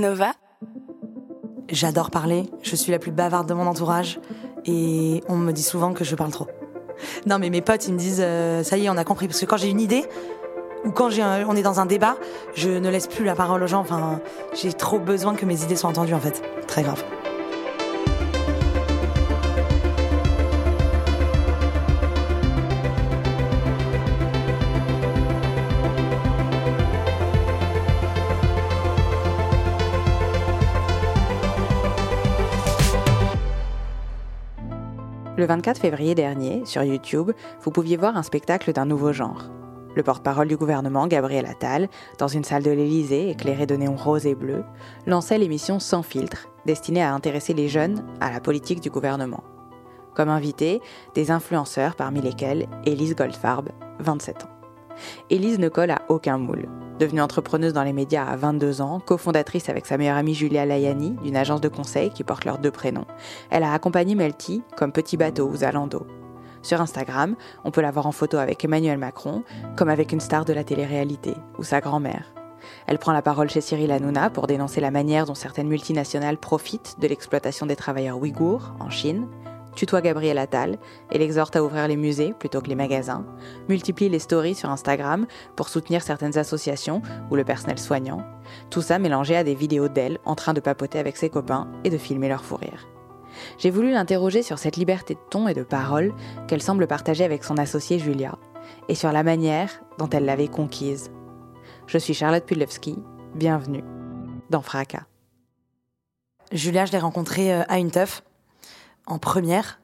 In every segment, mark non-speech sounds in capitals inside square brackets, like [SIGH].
Nova. J'adore parler, je suis la plus bavarde de mon entourage et on me dit souvent que je parle trop. Non mais mes potes ils me disent euh, ça y est on a compris parce que quand j'ai une idée ou quand on est dans un débat, je ne laisse plus la parole aux gens. Enfin, j'ai trop besoin que mes idées soient entendues en fait. Très grave. Le 24 février dernier, sur YouTube, vous pouviez voir un spectacle d'un nouveau genre. Le porte-parole du gouvernement, Gabriel Attal, dans une salle de l'Élysée éclairée de néons roses et bleus, lançait l'émission Sans filtre, destinée à intéresser les jeunes à la politique du gouvernement. Comme invité, des influenceurs parmi lesquels Élise Goldfarb, 27 ans. Élise ne colle à aucun moule. Devenue entrepreneuse dans les médias à 22 ans, cofondatrice avec sa meilleure amie Julia Layani d'une agence de conseil qui porte leurs deux prénoms, elle a accompagné Melty comme Petit Bateau ou Zalando. Sur Instagram, on peut la voir en photo avec Emmanuel Macron, comme avec une star de la télé-réalité, ou sa grand-mère. Elle prend la parole chez Cyril Hanouna pour dénoncer la manière dont certaines multinationales profitent de l'exploitation des travailleurs ouïghours en Chine tutoie Gabriel Attal et l'exhorte à ouvrir les musées plutôt que les magasins, multiplie les stories sur Instagram pour soutenir certaines associations ou le personnel soignant, tout ça mélangé à des vidéos d'elle en train de papoter avec ses copains et de filmer leur fou rire. J'ai voulu l'interroger sur cette liberté de ton et de parole qu'elle semble partager avec son associée Julia, et sur la manière dont elle l'avait conquise. Je suis Charlotte Pudlewski, bienvenue dans Fracas. Julia, je l'ai rencontrée euh, à une teuf en première.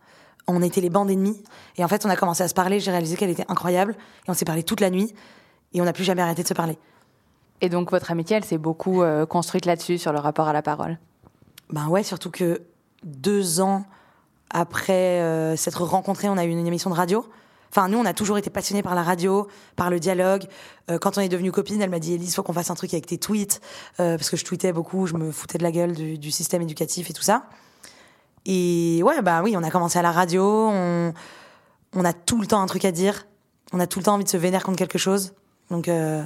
On était les bandes ennemies. Et en fait, on a commencé à se parler. J'ai réalisé qu'elle était incroyable. Et on s'est parlé toute la nuit. Et on n'a plus jamais arrêté de se parler. Et donc, votre amitié, elle s'est beaucoup euh, construite là-dessus, sur le rapport à la parole? Ben ouais, surtout que deux ans après euh, s'être rencontrés, on a eu une émission de radio. Enfin, nous, on a toujours été passionnés par la radio, par le dialogue. Euh, quand on est devenus copines, elle m'a dit Elise, faut qu'on fasse un truc avec tes tweets, parce que je tweetais beaucoup, je me foutais de la gueule du, du système éducatif et tout ça. Et ouais, bah oui, on a commencé à la radio, on, a tout le temps un truc à dire, on a tout le temps envie de se vénérer contre quelque chose. Donc euh,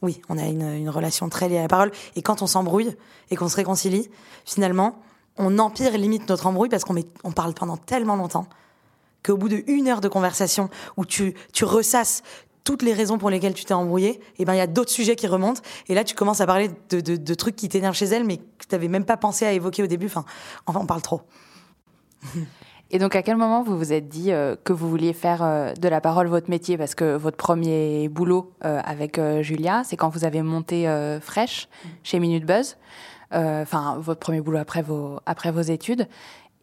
oui, on a une, relation très liée à la parole. Et quand on s'embrouille et qu'on se réconcilie, finalement, on empire limite notre embrouille parce qu'on on parle pendant tellement longtemps qu'au bout de une heure de conversation où tu, ressasses toutes les raisons pour lesquelles tu t'es embrouillé, et eh ben il y a d'autres sujets qui remontent et là tu commences à parler de, trucs qui t'énervent chez elle mais que tu n'avais même pas pensé à évoquer au début. Enfin on parle trop. [LAUGHS] Et donc, à quel moment vous vous êtes dit euh, que vous vouliez faire euh, de la parole votre métier? Parce que votre premier boulot euh, avec Julia, c'est quand vous avez monté Fresh chez Minute Buzz. Enfin, votre premier boulot après vos, après vos études.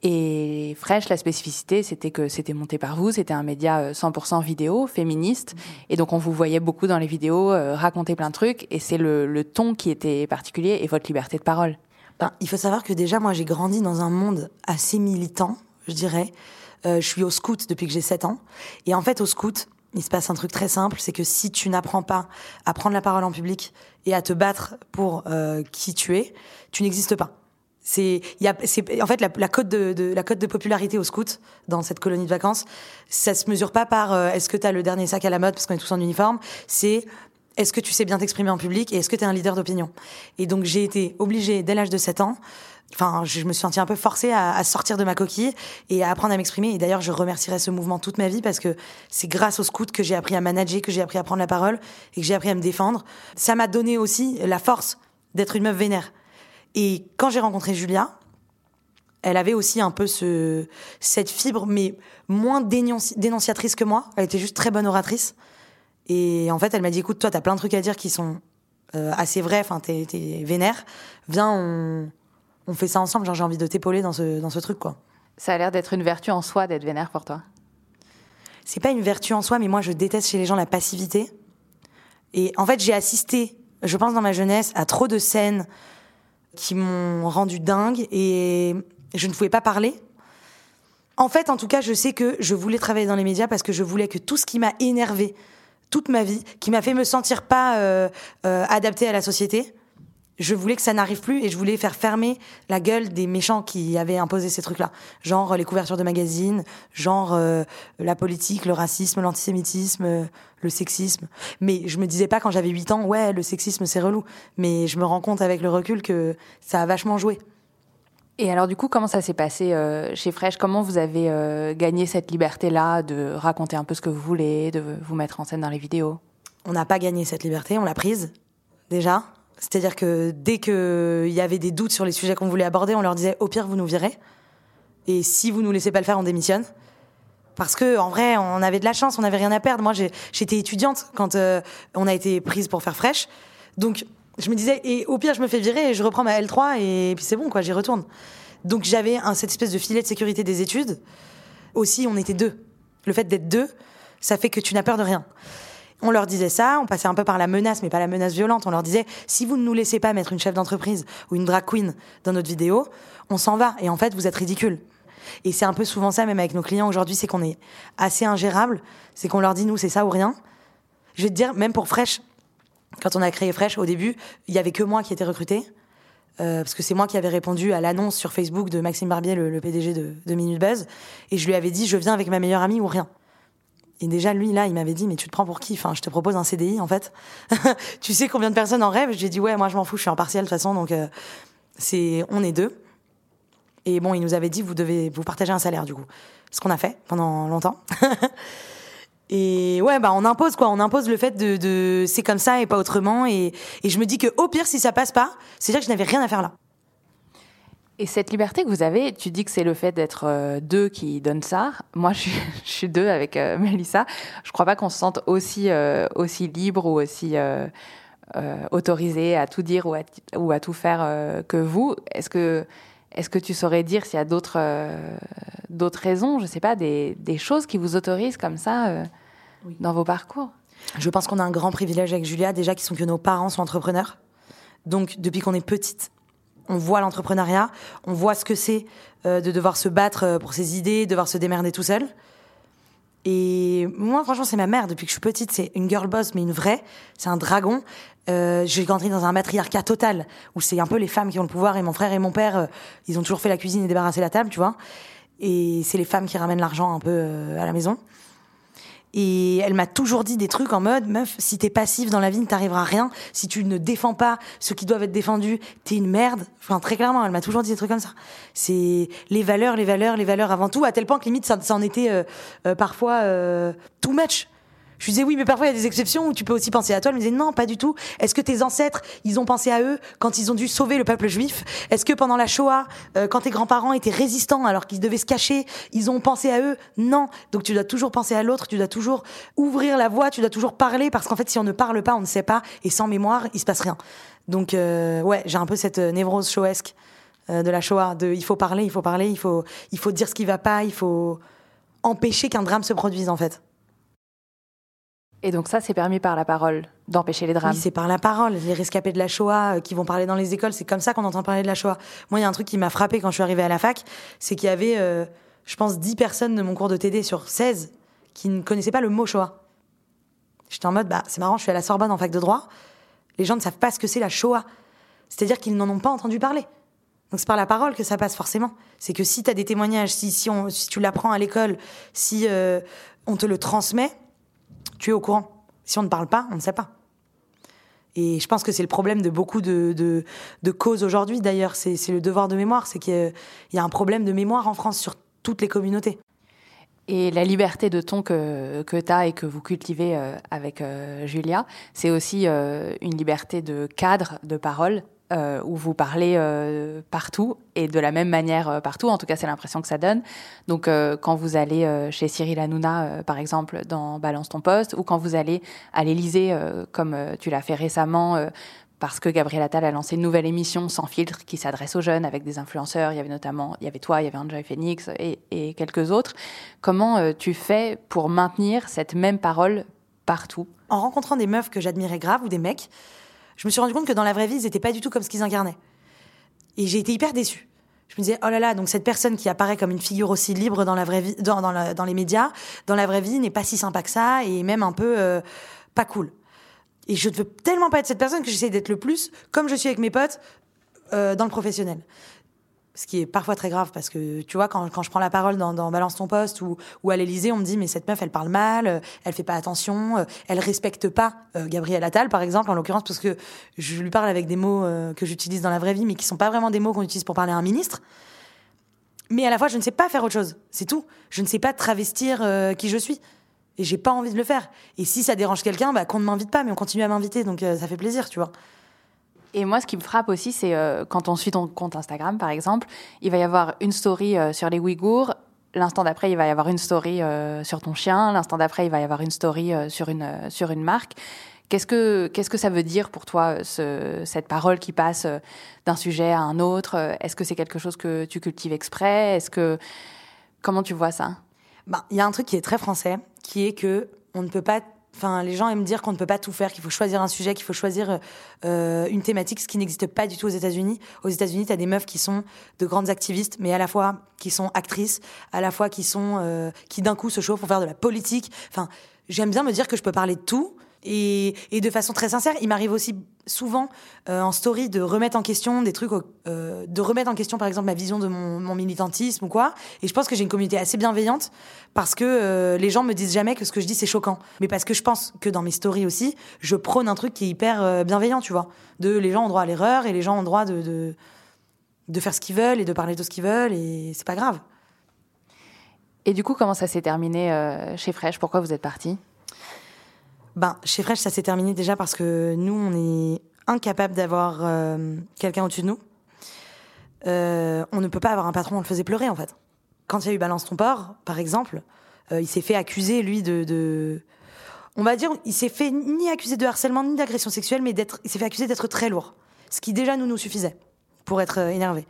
Et Fresh, la spécificité, c'était que c'était monté par vous, c'était un média 100% vidéo, féministe. Et donc, on vous voyait beaucoup dans les vidéos raconter plein de trucs. Et c'est le, le ton qui était particulier et votre liberté de parole. Il faut savoir que déjà, moi, j'ai grandi dans un monde assez militant, je dirais. Euh, je suis au scout depuis que j'ai 7 ans. Et en fait, au scout, il se passe un truc très simple, c'est que si tu n'apprends pas à prendre la parole en public et à te battre pour euh, qui tu es, tu n'existes pas. C'est, y a, c'est, en fait, la, la cote de, de, la cote de popularité au scout dans cette colonie de vacances, ça se mesure pas par euh, est-ce que tu as le dernier sac à la mode parce qu'on est tous en uniforme. C'est est-ce que tu sais bien t'exprimer en public et est-ce que tu es un leader d'opinion? Et donc j'ai été obligée dès l'âge de 7 ans Enfin, je me suis sentie un peu forcée à, sortir de ma coquille et à apprendre à m'exprimer. Et d'ailleurs, je remercierai ce mouvement toute ma vie parce que c'est grâce au scout que j'ai appris à manager, que j'ai appris à prendre la parole et que j'ai appris à me défendre. Ça m'a donné aussi la force d'être une meuf vénère. Et quand j'ai rencontré Julia, elle avait aussi un peu ce, cette fibre, mais moins dénonciatrice que moi. Elle était juste très bonne oratrice. Et en fait, elle m'a dit, écoute, toi, t'as plein de trucs à dire qui sont euh, assez vrais, enfin, t'es, t'es vénère. Viens, on, on fait ça ensemble. Genre, j'ai envie de t'épauler dans ce, dans ce truc, quoi. Ça a l'air d'être une vertu en soi d'être vénère pour toi. C'est pas une vertu en soi, mais moi, je déteste chez les gens la passivité. Et en fait, j'ai assisté, je pense, dans ma jeunesse, à trop de scènes qui m'ont rendu dingue et je ne pouvais pas parler. En fait, en tout cas, je sais que je voulais travailler dans les médias parce que je voulais que tout ce qui m'a énervé toute ma vie, qui m'a fait me sentir pas euh, euh, adaptée à la société, je voulais que ça n'arrive plus et je voulais faire fermer la gueule des méchants qui avaient imposé ces trucs-là. Genre euh, les couvertures de magazines, genre euh, la politique, le racisme, l'antisémitisme, euh, le sexisme. Mais je me disais pas quand j'avais 8 ans, ouais, le sexisme c'est relou. Mais je me rends compte avec le recul que ça a vachement joué. Et alors du coup, comment ça s'est passé chez Fresh? Comment vous avez gagné cette liberté-là de raconter un peu ce que vous voulez, de vous mettre en scène dans les vidéos? On n'a pas gagné cette liberté, on l'a prise déjà. C'est-à-dire que dès qu'il y avait des doutes sur les sujets qu'on voulait aborder, on leur disait au pire vous nous virez. Et si vous nous laissez pas le faire, on démissionne. Parce que en vrai, on avait de la chance, on n'avait rien à perdre. Moi, j'étais étudiante quand euh, on a été prise pour faire fraîche. Donc, je me disais, et au pire, je me fais virer et je reprends ma L3 et puis c'est bon, quoi, j'y retourne. Donc, j'avais cette espèce de filet de sécurité des études. Aussi, on était deux. Le fait d'être deux, ça fait que tu n'as peur de rien. On leur disait ça, on passait un peu par la menace, mais pas la menace violente. On leur disait, si vous ne nous laissez pas mettre une chef d'entreprise ou une drag queen dans notre vidéo, on s'en va. Et en fait, vous êtes ridicule. Et c'est un peu souvent ça, même avec nos clients aujourd'hui, c'est qu'on est assez ingérable. C'est qu'on leur dit, nous, c'est ça ou rien. Je vais te dire, même pour Fresh, quand on a créé Fresh, au début, il y avait que moi qui étais recruté. Euh, parce que c'est moi qui avais répondu à l'annonce sur Facebook de Maxime Barbier, le, PDG de, de Minute Buzz. Et je lui avais dit, je viens avec ma meilleure amie ou rien. Et déjà, lui, là, il m'avait dit, mais tu te prends pour qui? Enfin, je te propose un CDI, en fait. [LAUGHS] tu sais combien de personnes en rêvent? Je lui ai dit, ouais, moi, je m'en fous, je suis en partiel, de toute façon, donc euh, c'est, on est deux. Et bon, il nous avait dit, vous devez vous partager un salaire, du coup. Ce qu'on a fait pendant longtemps. [LAUGHS] et ouais, bah, on impose, quoi. On impose le fait de, de c'est comme ça et pas autrement. Et, et je me dis que, au pire, si ça passe pas, c'est-à-dire que je n'avais rien à faire là. Et cette liberté que vous avez, tu dis que c'est le fait d'être euh, deux qui donne ça. Moi, je suis, [LAUGHS] je suis deux avec euh, Melissa. Je crois pas qu'on se sente aussi, euh, aussi libre ou aussi autorisé à tout dire ou à, ou à tout faire que vous. Est-ce que, est-ce que tu saurais dire s'il y a d'autres, d'autres raisons, je sais pas, des, des, choses qui vous autorisent comme ça dans vos parcours? Je pense qu'on a un grand privilège avec Julia, déjà qui sont que nos parents sont entrepreneurs. Donc, depuis qu'on est petite, on voit l'entrepreneuriat, on voit ce que c'est euh, de devoir se battre euh, pour ses idées, devoir se démerder tout seul. Et moi, franchement, c'est ma mère depuis que je suis petite. C'est une girl boss, mais une vraie. C'est un dragon. Euh, j'ai grandi dans un matriarcat total où c'est un peu les femmes qui ont le pouvoir. Et mon frère et mon père, euh, ils ont toujours fait la cuisine et débarrassé la table, tu vois. Et c'est les femmes qui ramènent l'argent un peu à la maison. Et elle m'a toujours dit des trucs en mode, meuf, si t'es passive dans la vie, ne t'arrivera rien. Si tu ne défends pas ceux qui doivent être défendus, t'es une merde. Enfin, très clairement, elle m'a toujours dit des trucs comme ça. C'est les valeurs, les valeurs, les valeurs avant tout, à tel point que limite, ça, en était euh, euh, parfois euh, too much. Je lui disais oui, mais parfois il y a des exceptions où tu peux aussi penser à toi. Elle me disait non, pas du tout. Est-ce que tes ancêtres, ils ont pensé à eux quand ils ont dû sauver le peuple juif? Est-ce que pendant la Shoah, euh, quand tes grands-parents étaient résistants alors qu'ils devaient se cacher, ils ont pensé à eux? Non. Donc tu dois toujours penser à l'autre, tu dois toujours ouvrir la voie, tu dois toujours parler parce qu'en fait si on ne parle pas, on ne sait pas et sans mémoire, il se passe rien. Donc euh, ouais, j'ai un peu cette euh, névrose shoesque de la Shoah de il faut parler, il faut parler, il faut il faut dire ce qui va pas, il faut empêcher qu'un drame se produise en fait. Et donc ça, c'est permis par la parole d'empêcher les drames. C'est par la parole. Les rescapés de la Shoah euh, qui vont parler dans les écoles, c'est comme ça qu'on entend parler de la Shoah. Moi, il y a un truc qui m'a frappé quand je suis arrivée à la fac, c'est qu'il y avait, euh, je pense, 10 personnes de mon cours de TD sur 16 qui ne connaissaient pas le mot Shoah. J'étais en mode, bah, c'est marrant, je suis à la Sorbonne en fac de droit. Les gens ne savent pas ce que c'est la Shoah. C'est-à-dire qu'ils n'en ont pas entendu parler. Donc c'est par la parole que ça passe forcément. C'est que si tu as des témoignages, si tu l'apprends à l'école, si euh, on te le transmet, tu es au courant? Si on ne parle pas, on ne sait pas. Et je pense que c'est le problème de beaucoup de, causes aujourd'hui, d'ailleurs. C'est le devoir de mémoire. C'est qu'il y a un problème de mémoire en France sur toutes les communautés. Et la liberté de ton que, que tu as et que vous cultivez euh, avec euh, Julia, c'est aussi euh, une liberté de cadre, de parole, euh, où vous parlez euh, partout et de la même manière euh, partout. En tout cas, c'est l'impression que ça donne. Donc, quand vous allez chez Cyril Hanouna, par exemple, dans Balance ton poste, ou quand vous allez à l'Élysée, comme tu l'as fait récemment, parce que Gabriel Attal a lancé une nouvelle émission sans filtre qui s'adresse aux jeunes avec des influenceurs. Il y avait notamment, il y avait toi, il y avait Enjoy Phoenix et, et quelques autres. Comment tu fais pour maintenir cette même parole partout? En rencontrant des meufs que j'admirais grave ou des mecs je me suis rendu compte que dans la vraie vie, ils n'étaient pas du tout comme ce qu'ils incarnaient. Et j'ai été hyper déçue. Je me disais, oh là là, donc cette personne qui apparaît comme une figure aussi libre dans la vraie vie, dans, dans, les médias, dans la vraie vie, n'est pas si sympa que ça et même un peu euh, pas cool. Et je ne veux tellement pas être cette personne que j'essaie d'être le plus comme je suis avec mes potes euh, dans le professionnel. Ce qui est parfois très grave parce que, tu vois, quand, quand je prends la parole dans, Balance ton poste ou, ou à l'Elysée, on me dit, mais cette meuf, elle parle mal, euh, elle fait pas attention, euh, elle respecte pas euh, Gabriel Attal, par exemple, en l'occurrence, parce que je lui parle avec des mots euh, que j'utilise dans la vraie vie, mais qui sont pas vraiment des mots qu'on utilise pour parler à un ministre. Mais à la fois, je ne sais pas faire autre chose. C'est tout. Je ne sais pas travestir qui je suis. Et j'ai pas envie de le faire. Et si ça dérange quelqu'un, bah, qu'on ne m'invite pas, mais on continue à m'inviter. Donc ça fait plaisir, tu vois. Et moi, ce qui me frappe aussi, c'est euh, quand on suit ton compte Instagram, par exemple, il va y avoir une story euh, sur les Ouïghours. L'instant d'après, il va y avoir une story euh, sur ton chien. L'instant d'après, il va y avoir une story sur une sur une marque. Qu'est-ce que qu'est-ce que ça veut dire pour toi ce, cette parole qui passe d'un sujet à un autre? Est-ce que c'est quelque chose que tu cultives exprès? Est-ce que comment tu vois ça? Bah, il y a un truc qui est très français, qui est que on ne peut pas. Enfin, les gens aiment dire qu'on ne peut pas tout faire, qu'il faut choisir un sujet, qu'il faut choisir euh, une thématique, ce qui n'existe pas du tout aux États-Unis. Aux États-Unis, tu as des meufs qui sont de grandes activistes, mais à la fois qui sont actrices, à la fois qui sont euh, qui d'un coup se chauffent pour faire de la politique. Enfin, j'aime bien me dire que je peux parler de tout. Et, de façon très sincère, il m'arrive aussi souvent euh, en story de remettre en question des trucs, euh, de remettre en question par exemple ma vision de mon, militantisme ou quoi. Et je pense que j'ai une communauté assez bienveillante parce que euh, les gens me disent jamais que ce que je dis c'est choquant. Mais parce que je pense que dans mes stories aussi, je prône un truc qui est hyper bienveillant, tu vois. De les gens ont droit à l'erreur et les gens ont droit de, de, de faire ce qu'ils veulent et de parler de ce qu'ils veulent et c'est pas grave. Et du coup, comment ça s'est terminé chez Fresh Pourquoi vous êtes parti Ben, chez Fresh, ça s'est terminé déjà parce que nous, on est incapable d'avoir euh, quelqu'un au-dessus de nous. Euh, on ne peut pas avoir un patron, on le faisait pleurer en fait. Quand il y a eu Balance ton port, par exemple, euh, il s'est fait accuser, lui, de. On va dire, il s'est fait ni accuser de harcèlement ni d'agression sexuelle, mais il s'est fait accuser d'être très lourd. Ce qui déjà nous, nous suffisait pour être énervé.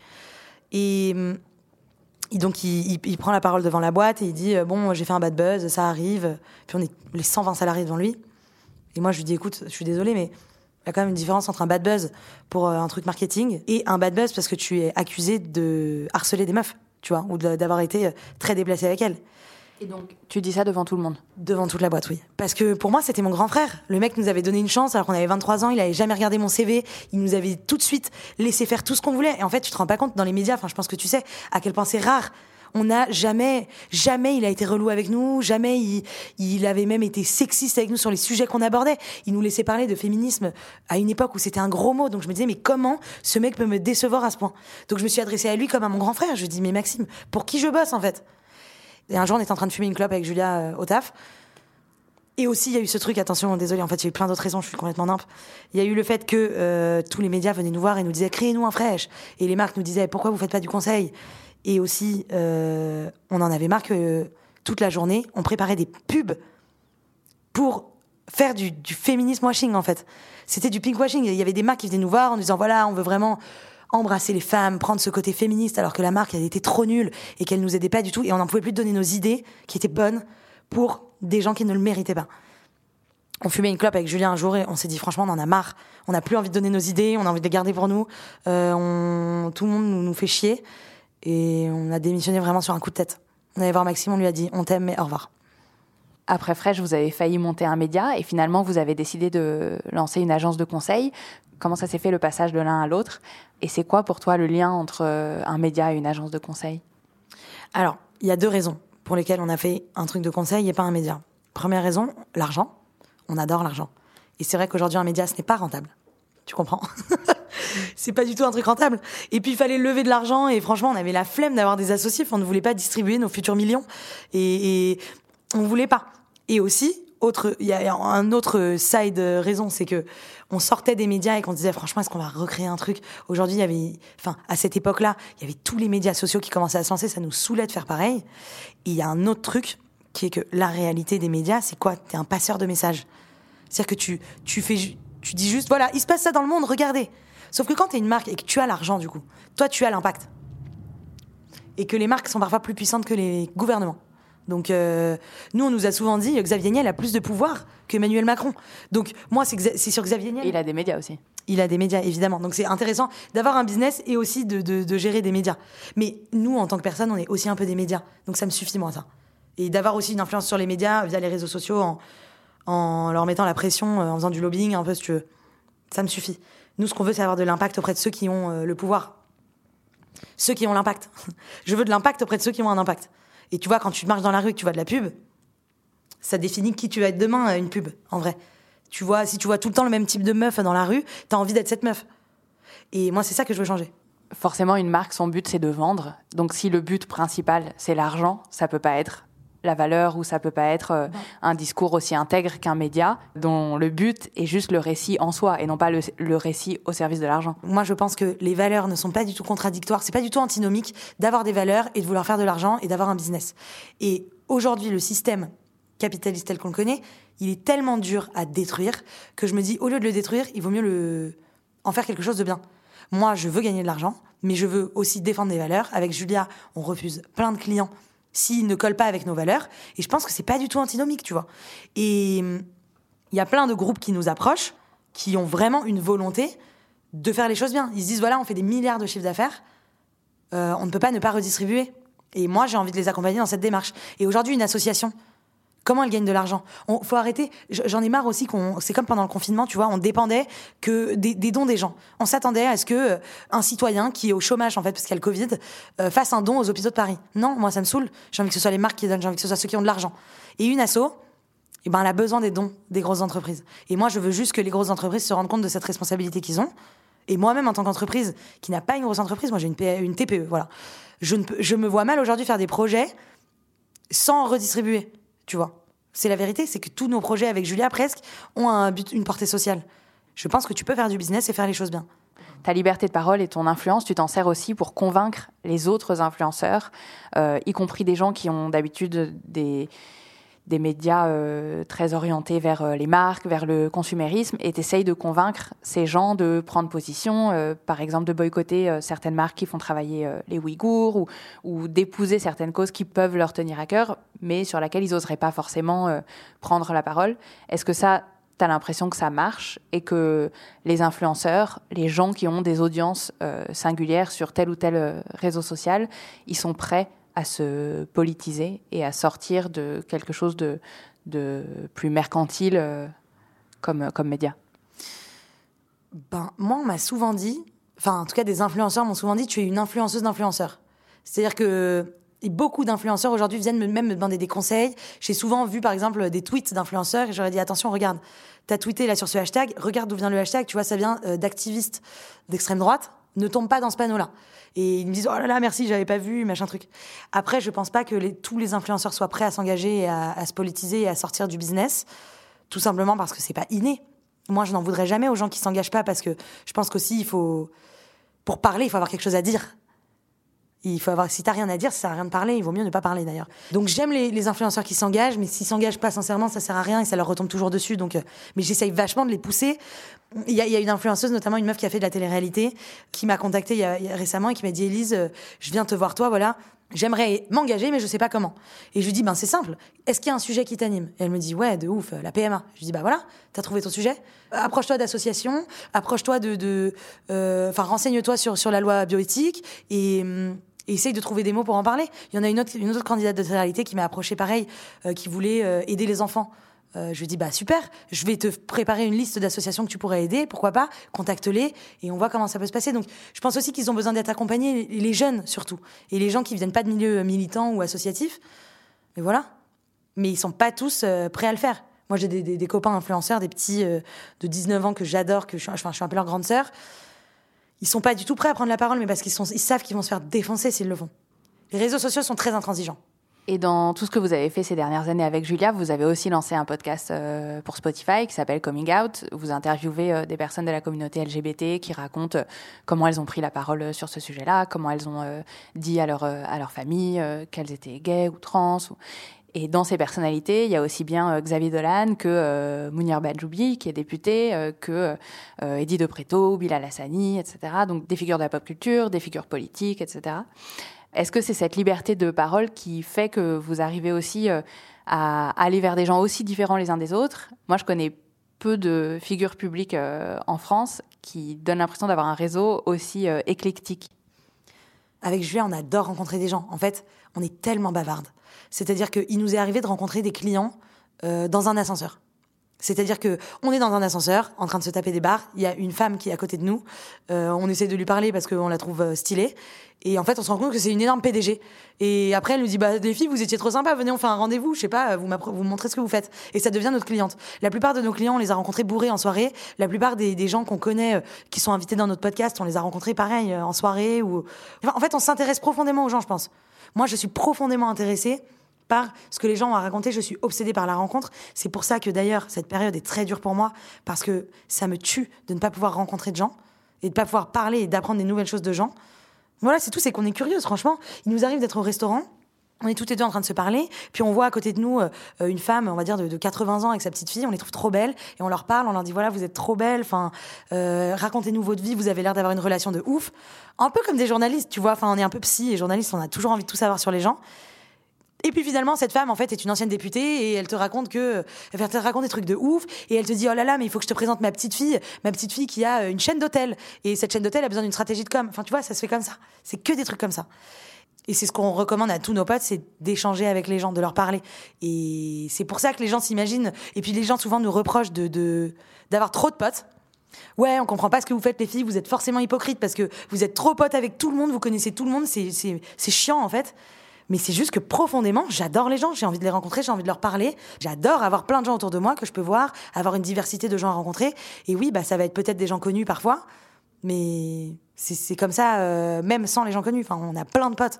Et, hum, donc, il, il- prend la parole devant la boîte et il dit Bon, j'ai fait un bad buzz, ça arrive. Puis on est les 120 salariés devant lui. Et moi, je lui dis Écoute, je suis désolée, mais il y a quand même une différence entre un bad buzz pour euh, un truc marketing et un bad buzz parce que tu es accusé de harceler des meufs, tu vois, ou d'avoir été euh, très déplacé avec elles. Et donc, tu dis ça devant tout le monde? Devant toute la boîte, oui. Parce que pour moi, c'était mon grand frère. Le mec nous avait donné une chance alors qu'on avait 23 ans, il avait jamais regardé mon CV, il nous avait tout de suite laissé faire tout ce qu'on voulait. Et en fait, tu te rends pas compte dans les médias, enfin, je pense que tu sais à quel point c'est rare. On n'a jamais, jamais il a été relou avec nous, jamais il, avait même été sexiste avec nous sur les sujets qu'on abordait. Il nous laissait parler de féminisme à une époque où c'était un gros mot. Donc je me disais, mais comment ce mec peut me décevoir à ce point? Donc je me suis adressée à lui comme à mon grand frère. Je dis, mais Maxime, pour qui je bosse en fait? Et un jour, on était en train de fumer une clope avec Julia euh, au taf. Et aussi, il y a eu ce truc, attention, désolé, en fait, il y a eu plein d'autres raisons, je suis complètement nimpe. Il y a eu le fait que euh, tous les médias venaient nous voir et nous disaient créez-nous un fraîche. Et les marques nous disaient pourquoi vous faites pas du conseil? Et aussi, euh, on en avait marre que toute la journée, on préparait des pubs pour faire du, féminisme washing, en fait. C'était du pink washing. Il y avait des marques qui venaient nous voir en disant voilà, on veut vraiment embrasser les femmes, prendre ce côté féministe, alors que la marque, elle était trop nulle et qu'elle nous aidait pas du tout. Et on n'en pouvait plus donner nos idées qui étaient bonnes pour des gens qui ne le méritaient pas. On fumait une clope avec Julien un jour et on s'est dit franchement on en a marre. On n'a plus envie de donner nos idées, on a envie de les garder pour nous. Euh, tout le monde nous fait chier et on a démissionné vraiment sur un coup de tête. On allait voir Maxime, on lui a dit on t'aime mais au revoir. Après Fresh, vous avez failli monter un média et finalement, vous avez décidé de lancer une agence de conseil. Comment ça s'est fait le passage de l'un à l'autre? Et c'est quoi pour toi le lien entre euh, un média et une agence de conseil? Alors, il y a deux raisons pour lesquelles on a fait un truc de conseil et pas un média. Première raison, l'argent. On adore l'argent. Et c'est vrai qu'aujourd'hui, un média, ce n'est pas rentable. Tu comprends? [LAUGHS] [LAUGHS] C'est pas du tout un truc rentable. Et puis, il fallait lever de l'argent et franchement, on avait la flemme d'avoir des associés. On ne voulait pas distribuer nos futurs millions. Et, et on voulait pas. Et aussi, autre, il y a un autre side raison, c'est que on sortait des médias et qu'on disait franchement est-ce qu'on va recréer un truc? Aujourd'hui, il y avait, enfin à cette époque-là, il y avait tous les médias sociaux qui commençaient à se lancer, ça nous saoulait de faire pareil. Et il y a un autre truc qui est que la réalité des médias, c'est quoi? T'es un passeur de messages. C'est-à-dire que tu, tu fais, tu dis juste voilà, il se passe ça dans le monde, regardez. Sauf que quand t'es une marque et que tu as l'argent du coup, toi tu as l'impact. Et que les marques sont parfois plus puissantes que les gouvernements. Donc, euh, nous, on nous a souvent dit Xavier Niel a plus de pouvoir qu'Emmanuel Macron. Donc, moi, c'est sur Xavier Niel. Il a des médias aussi. Il a des médias, évidemment. Donc, c'est intéressant d'avoir un business et aussi de, de, de gérer des médias. Mais nous, en tant que personne, on est aussi un peu des médias. Donc, ça me suffit, moi, ça. Et d'avoir aussi une influence sur les médias via les réseaux sociaux en, en leur mettant la pression, en faisant du lobbying, un peu si tu veux. Ça me suffit. Nous, ce qu'on veut, c'est avoir de l'impact auprès de ceux qui ont le pouvoir. Ceux qui ont l'impact. [LAUGHS] Je veux de l'impact auprès de ceux qui ont un impact. Et tu vois, quand tu marches dans la rue et que tu vois de la pub, ça définit qui tu vas être demain, une pub, en vrai. Tu vois, si tu vois tout le temps le même type de meuf dans la rue, t'as envie d'être cette meuf. Et moi, c'est ça que je veux changer. Forcément, une marque, son but, c'est de vendre. Donc, si le but principal, c'est l'argent, ça peut pas être la valeur ou ça peut pas être euh, un discours aussi intègre qu'un média dont le but est juste le récit en soi et non pas le, le récit au service de l'argent. Moi, je pense que les valeurs ne sont pas du tout contradictoires. C'est pas du tout antinomique d'avoir des valeurs et de vouloir faire de l'argent et d'avoir un business. Et aujourd'hui, le système capitaliste tel qu'on le connaît, il est tellement dur à détruire que je me dis, au lieu de le détruire, il vaut mieux le... en faire quelque chose de bien. Moi, je veux gagner de l'argent, mais je veux aussi défendre des valeurs. Avec Julia, on refuse plein de clients s'ils ne collent pas avec nos valeurs. Et je pense que c'est pas du tout antinomique, tu vois. Et hum, il y a plein de groupes qui nous approchent, qui ont vraiment une volonté de faire les choses bien. Ils se disent, voilà, on fait des milliards de chiffres d'affaires, euh, on ne peut pas ne pas redistribuer. Et moi, j'ai envie de les accompagner dans cette démarche. Et aujourd'hui, une association, Comment elle gagne de l'argent On faut arrêter. J'en ai marre aussi qu'on. C'est comme pendant le confinement, tu vois, on dépendait que des, dons des gens. On s'attendait à ce que euh, un citoyen qui est au chômage en fait parce qu'il y a le Covid euh, fasse un don aux hôpitaux de Paris. Non, moi ça me saoule. J'ai envie que ce soit les marques qui donnent. J'ai envie que ce soit ceux qui ont de l'argent. Et une asso, eh ben, elle a besoin des dons des grosses entreprises. Et moi, je veux juste que les grosses entreprises se rendent compte de cette responsabilité qu'ils ont. Et moi-même, en tant qu'entreprise qui n'a pas une grosse entreprise, moi j'ai une, une TPE, voilà. Je, ne je me vois mal aujourd'hui faire des projets sans redistribuer tu vois. C'est la vérité, c'est que tous nos projets avec Julia presque ont un but, une portée sociale. Je pense que tu peux faire du business et faire les choses bien. Ta liberté de parole et ton influence, tu t'en sers aussi pour convaincre les autres influenceurs, euh, y compris des gens qui ont d'habitude des, des médias euh, très orientés vers euh, les marques, vers le consumérisme, et tu de convaincre ces gens de prendre position, euh, par exemple de boycotter certaines marques qui font travailler les Ouïghours, ou, ou d'épouser certaines causes qui peuvent leur tenir à cœur, mais sur laquelle ils n'oseraient pas forcément prendre la parole. Est-ce que ça, tu as l'impression que ça marche et que les influenceurs, les gens qui ont des audiences singulières sur tel ou tel réseau social, ils sont prêts à se politiser et à sortir de quelque chose de, plus mercantile euh, comme, comme média ben, Moi, on m'a souvent dit, enfin, en tout cas, des influenceurs m'ont souvent dit tu es une influenceuse d'influenceurs. C'est-à-dire que beaucoup d'influenceurs aujourd'hui viennent même me demander des conseils. J'ai souvent vu, par exemple, des tweets d'influenceurs et j'aurais dit attention, regarde, t'as tweeté là sur ce hashtag, regarde d'où vient le hashtag, tu vois, ça vient euh, d'activistes d'extrême droite. Ne tombe pas dans ce panneau-là. Et ils me disent oh là là merci j'avais pas vu machin truc. Après je pense pas que tous les influenceurs soient prêts à s'engager et à, se politiser et à sortir du business, tout simplement parce que c'est pas inné. Moi je n'en voudrais jamais aux gens qui s'engagent pas parce que je pense qu'aussi il faut pour parler il faut avoir quelque chose à dire. Il faut avoir, si t'as rien à dire, ça sert à rien de parler, il vaut mieux ne pas parler d'ailleurs. Donc j'aime les, influenceurs qui s'engagent, mais s'ils s'engagent pas sincèrement, ça sert à rien et ça leur retombe toujours dessus. Donc, euh, mais j'essaye vachement de les pousser. Il y, a, une influenceuse, notamment une meuf qui a fait de la télé-réalité, qui m'a contactée il récemment et qui m'a dit Elise, euh, je viens te voir toi, voilà. J'aimerais m'engager, mais je sais pas comment. Et je lui dis, ben c'est simple. Est-ce qu'il y a un sujet qui t'anime? Et elle me dit, ouais, de ouf, la PMA. Je lui dis, bah voilà, t'as trouvé ton sujet? Approche-toi d'associations, approche-toi de, euh, enfin renseigne-toi sur sur la loi bioéthique et hum, et essaye de trouver des mots pour en parler. Il y en a une autre, une autre candidate de réalité qui m'a approché pareil, euh, qui voulait euh, aider les enfants. Euh, je lui dis bah super, je vais te préparer une liste d'associations que tu pourrais aider, pourquoi pas, contacte-les et on voit comment ça peut se passer. Donc je pense aussi qu'ils ont besoin d'être accompagnés, les jeunes surtout, et les gens qui viennent pas de milieu militant ou associatif. Mais voilà, mais ils sont pas tous prêts à le faire. Moi j'ai des, copains influenceurs, des petits de 19 ans que j'adore, que je, je suis un peu leur grande sœur ils sont pas du tout prêts à prendre la parole, mais parce qu'ils ils savent qu'ils vont se faire défoncer s'ils le font. Les réseaux sociaux sont très intransigeants. Et dans tout ce que vous avez fait ces dernières années avec Julia, vous avez aussi lancé un podcast euh, pour Spotify qui s'appelle Coming Out. Vous interviewez euh, des personnes de la communauté LGBT qui racontent euh, comment elles ont pris la parole sur ce sujet-là, comment elles ont dit à leur, à leur famille qu'elles étaient gays ou trans. Et dans ces personnalités, il y a aussi bien euh, Xavier Dolan que euh, Mounir Badjoubi, qui est député, euh, que Eddie De Preto, Bilal Hassani, etc. Donc des figures de la pop culture, des figures politiques, etc. Est-ce que c'est cette liberté de parole qui fait que vous arrivez aussi à aller vers des gens aussi différents les uns des autres? Moi, je connais peu de figures publiques en France qui donnent l'impression d'avoir un réseau aussi éclectique. Avec Julien, on adore rencontrer des gens. En fait, on est tellement bavarde. C'est-à-dire qu'il nous est arrivé de rencontrer des clients euh, dans un ascenseur. C'est-à-dire que on est dans un ascenseur, en train de se taper des barres. Il y a une femme qui est à côté de nous. Euh, on essaie de lui parler parce qu'on la trouve euh, stylée. Et en fait, on se rend compte que c'est une énorme PDG. Et après, elle nous dit bah des filles, vous étiez trop sympa. Venez, on fait un rendez-vous. Je sais pas, vous vous montrez ce que vous faites. Et ça devient notre cliente. La plupart de nos clients, on les a rencontrés bourrés en soirée. La plupart des, des gens qu'on connaît, euh, qui sont invités dans notre podcast, on les a rencontrés pareil euh, en soirée ou. Enfin, en fait, on s'intéresse profondément aux gens, je pense. Moi, je suis profondément intéressée par ce que les gens ont à raconter. Je suis obsédée par la rencontre. C'est pour ça que d'ailleurs, cette période est très dure pour moi, parce que ça me tue de ne pas pouvoir rencontrer de gens et de ne pas pouvoir parler et d'apprendre des nouvelles choses de gens. Voilà, c'est tout, c'est qu'on est curieuse, franchement. Il nous arrive d'être au restaurant. On est toutes les deux en train de se parler, puis on voit à côté de nous euh, une femme, on va dire de, 80 ans avec sa petite fille, on les trouve trop belles et on leur parle, on leur dit voilà vous êtes trop belles, enfin euh, racontez-nous votre vie, vous avez l'air d'avoir une relation de ouf, un peu comme des journalistes, tu vois, enfin on est un peu psy et journalistes, on a toujours envie de tout savoir sur les gens. Et puis finalement, cette femme, en fait, est une ancienne députée et elle te raconte que, elle te raconte des trucs de ouf et elle te dit, oh là là, mais il faut que je te présente ma petite fille, ma petite fille qui a une chaîne d'hôtel. Et cette chaîne d'hôtel a besoin d'une stratégie de com. Enfin, tu vois, ça se fait comme ça. C'est que des trucs comme ça. Et c'est ce qu'on recommande à tous nos potes, c'est d'échanger avec les gens, de leur parler. Et c'est pour ça que les gens s'imaginent. Et puis les gens souvent nous reprochent de d'avoir trop de potes. Ouais, on comprend pas ce que vous faites les filles, vous êtes forcément hypocrites parce que vous êtes trop potes avec tout le monde, vous connaissez tout le monde, c'est c'est chiant en fait. Mais c'est juste que profondément, j'adore les gens, j'ai envie de les rencontrer, j'ai envie de leur parler. J'adore avoir plein de gens autour de moi que je peux voir, avoir une diversité de gens à rencontrer. Et oui, bah, ça va être peut-être des gens connus parfois, mais c'est comme ça, euh, même sans les gens connus. Enfin, on a plein de potes.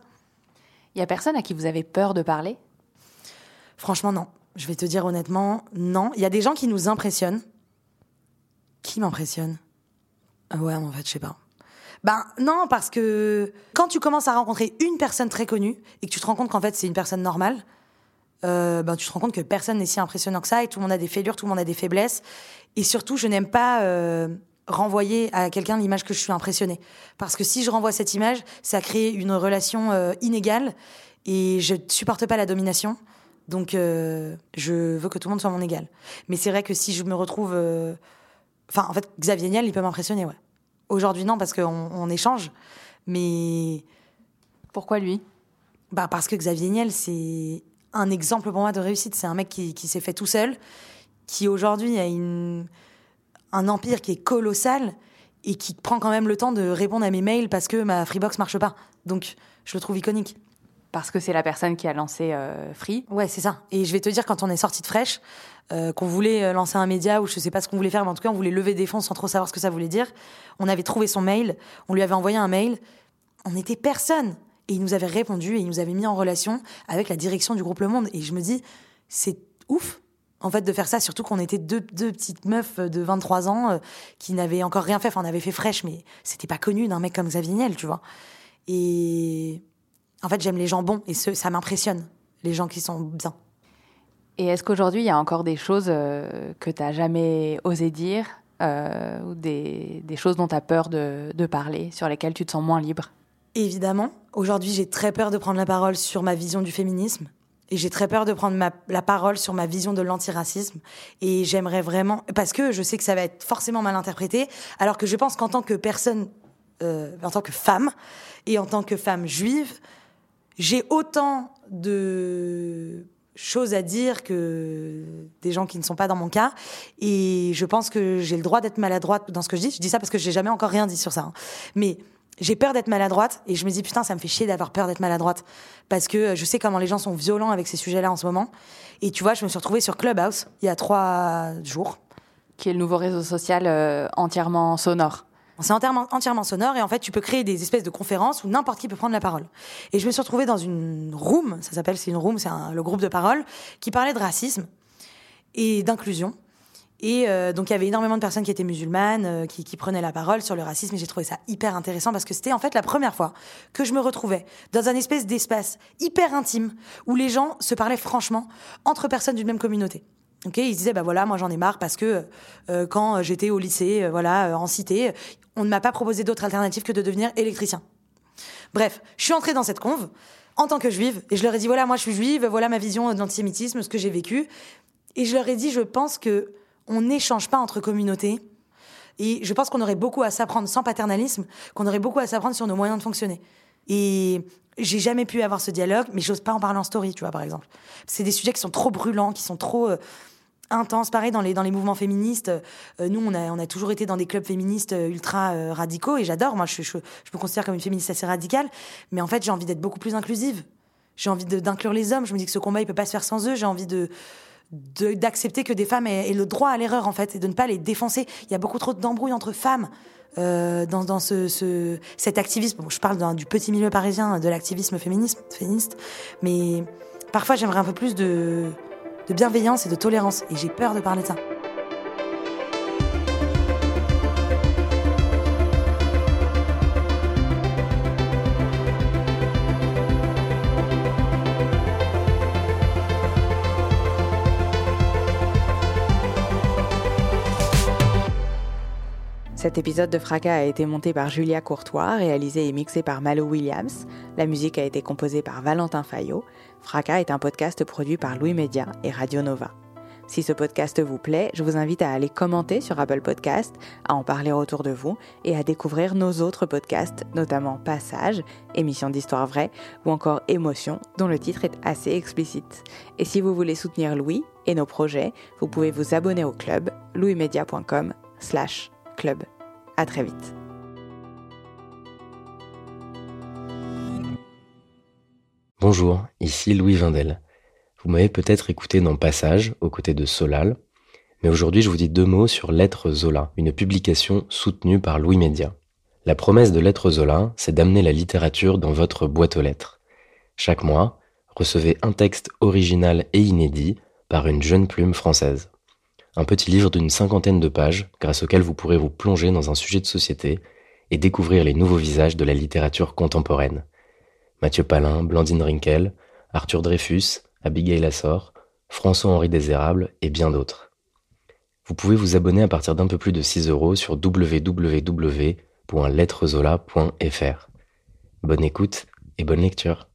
Il y a personne à qui vous avez peur de parler? Franchement, non. Je vais te dire honnêtement, non. Il y a des gens qui nous impressionnent. Qui m'impressionnent? Ah Ouais, en fait, je sais pas. Ben non, parce que quand tu commences à rencontrer une personne très connue et que tu te rends compte qu'en fait c'est une personne normale, euh, ben tu te rends compte que personne n'est si impressionnant que ça et tout le monde a des fêlures, tout le monde a des faiblesses. Et surtout, je n'aime pas euh, renvoyer à quelqu'un l'image que je suis impressionnée. Parce que si je renvoie cette image, ça crée une relation euh, inégale et je ne supporte pas la domination. Donc je veux que tout le monde soit mon égal. Mais c'est vrai que si je me retrouve... Enfin, en fait, Xavier Niel, il peut m'impressionner, ouais. Aujourd'hui, non, parce qu'on on échange. Mais. Pourquoi lui? Bah Parce que Xavier Niel, c'est un exemple pour moi de réussite. C'est un mec qui, qui s'est fait tout seul, qui aujourd'hui a une, un empire qui est colossal et qui prend quand même le temps de répondre à mes mails parce que ma Freebox marche pas. Donc, je le trouve iconique. Parce que c'est la personne qui a lancé euh, Free Ouais, c'est ça. Et je vais te dire, quand on est sorti de fraîche, euh, qu'on voulait euh, lancer un média ou je sais pas ce qu'on voulait faire, mais en tout cas on voulait lever des fonds sans trop savoir ce que ça voulait dire. On avait trouvé son mail, on lui avait envoyé un mail, on n'était personne. Et il nous avait répondu et il nous avait mis en relation avec la direction du groupe Le Monde. Et je me dis, c'est ouf, en fait, de faire ça, surtout qu'on était deux, petites meufs de 23 ans qui n'avaient encore rien fait. Enfin, on avait fait fraîche, mais c'était pas connu d'un mec comme Xavier Niel, tu vois. Et en fait, j'aime les gens bons et ça m'impressionne, les gens qui sont bien. Et est-ce qu'aujourd'hui, il y a encore des choses euh, que tu n'as jamais osé dire euh, ou des, des, choses dont tu as peur de, de, parler, sur lesquelles tu te sens moins libre? Évidemment. Aujourd'hui, j'ai très peur de prendre la parole sur ma vision du féminisme. Et j'ai très peur de prendre ma, la parole sur ma vision de l'antiracisme. Et j'aimerais vraiment... Parce que je sais que ça va être forcément mal interprété, alors que je pense qu'en tant que personne, euh, en tant que femme, et en tant que femme juive, j'ai autant de choses à dire que des gens qui ne sont pas dans mon cas. Et je pense que j'ai le droit d'être maladroite dans ce que je dis. Je dis ça parce que j'ai jamais encore rien dit sur ça. Hein. Mais j'ai peur d'être maladroite et je me dis putain ça me fait chier d'avoir peur d'être maladroite parce que je sais comment les gens sont violents avec ces sujets-là en ce moment. Et tu vois, je me suis retrouvée sur Clubhouse il y a trois jours. Qui est le nouveau réseau social euh, entièrement sonore. C'est entièrement, entièrement sonore et en fait, tu peux créer des espèces de conférences où n'importe qui peut prendre la parole. Et je me suis retrouvée dans une room, ça s'appelle, c'est une room, c'est le groupe de parole, qui parlait de racisme et d'inclusion. Et euh, donc, il y avait énormément de personnes qui étaient musulmanes, euh, qui, qui, prenaient la parole sur le racisme, et j'ai trouvé ça hyper intéressant parce que c'était en fait la première fois que je me retrouvais dans un espèce d'espace hyper intime où les gens se parlaient franchement entre personnes d'une même communauté. Okay, ils disaient bah voilà moi j'en ai marre parce que euh, quand j'étais au lycée voilà en cité on ne m'a pas proposé d'autre alternative que de devenir électricien. Bref, je suis entrée dans cette conve en tant que juive et je leur ai dit voilà moi je suis juive, voilà ma vision de l'antisémitisme, ce que j'ai vécu et je leur ai dit je pense que on n'échange pas entre communautés et je pense qu'on aurait beaucoup à s'apprendre sans paternalisme, qu'on aurait beaucoup à s'apprendre sur nos moyens de fonctionner. Et j'ai jamais pu avoir ce dialogue, mais j'ose pas en parler en story, tu vois, par exemple. C'est des sujets qui sont trop brûlants, qui sont trop. Intense. Pareil, dans les, dans les mouvements féministes, euh, nous, on a, on a toujours été dans des clubs féministes euh, ultra euh, radicaux et j'adore. Moi, je, je, me considère comme une féministe assez radicale, mais en fait, j'ai envie d'être beaucoup plus inclusive. J'ai envie d'inclure les hommes. Je me dis que ce combat, il peut pas se faire sans eux. J'ai envie de d'accepter que des femmes aient, le droit à l'erreur, en fait, et de ne pas les défoncer. Il y a beaucoup trop d'embrouilles entre femmes. Dans, dans ce, ce, cet activisme. Je parle du petit milieu parisien de l'activisme féministe, féministe, mais parfois j'aimerais un peu plus de, de bienveillance et de tolérance. Et j'ai peur de parler de ça. Cet épisode de Fracas a été monté par Julia Courtois, réalisé et mixé par Malo Williams. La musique a été composée par Valentin Fayot. Fracas est un podcast produit par Louis Média et Radio Nova. Si ce podcast vous plaît, je vous invite à aller commenter sur Apple Podcast, à en parler autour de vous et à découvrir nos autres podcasts, notamment Passage, émission d'histoire vraie, ou encore Émotion, dont le titre est assez explicite. Et si vous voulez soutenir Louis et nos projets, vous pouvez vous abonner au club louismedia.com slash club. À très vite. Bonjour, ici Louis Vindel. Vous m'avez peut-être écouté dans Passage, aux côtés de Solal, mais aujourd'hui je vous dis deux mots sur Lettre Zola, une publication soutenue par Louis Média. La promesse de Lettre Zola, c'est d'amener la littérature dans votre boîte aux lettres. Chaque mois, recevez un texte original et inédit par une jeune plume française un petit livre d'une cinquantaine de pages grâce auquel vous pourrez vous plonger dans un sujet de société et découvrir les nouveaux visages de la littérature contemporaine. Mathieu Palin, Blandine Rinkel, Arthur Dreyfus, Abigail Assor, François-Henri Désérable et bien d'autres. Vous pouvez vous abonner à partir d'un peu plus de 6 euros sur www.lettrezola.fr. Bonne écoute et bonne lecture.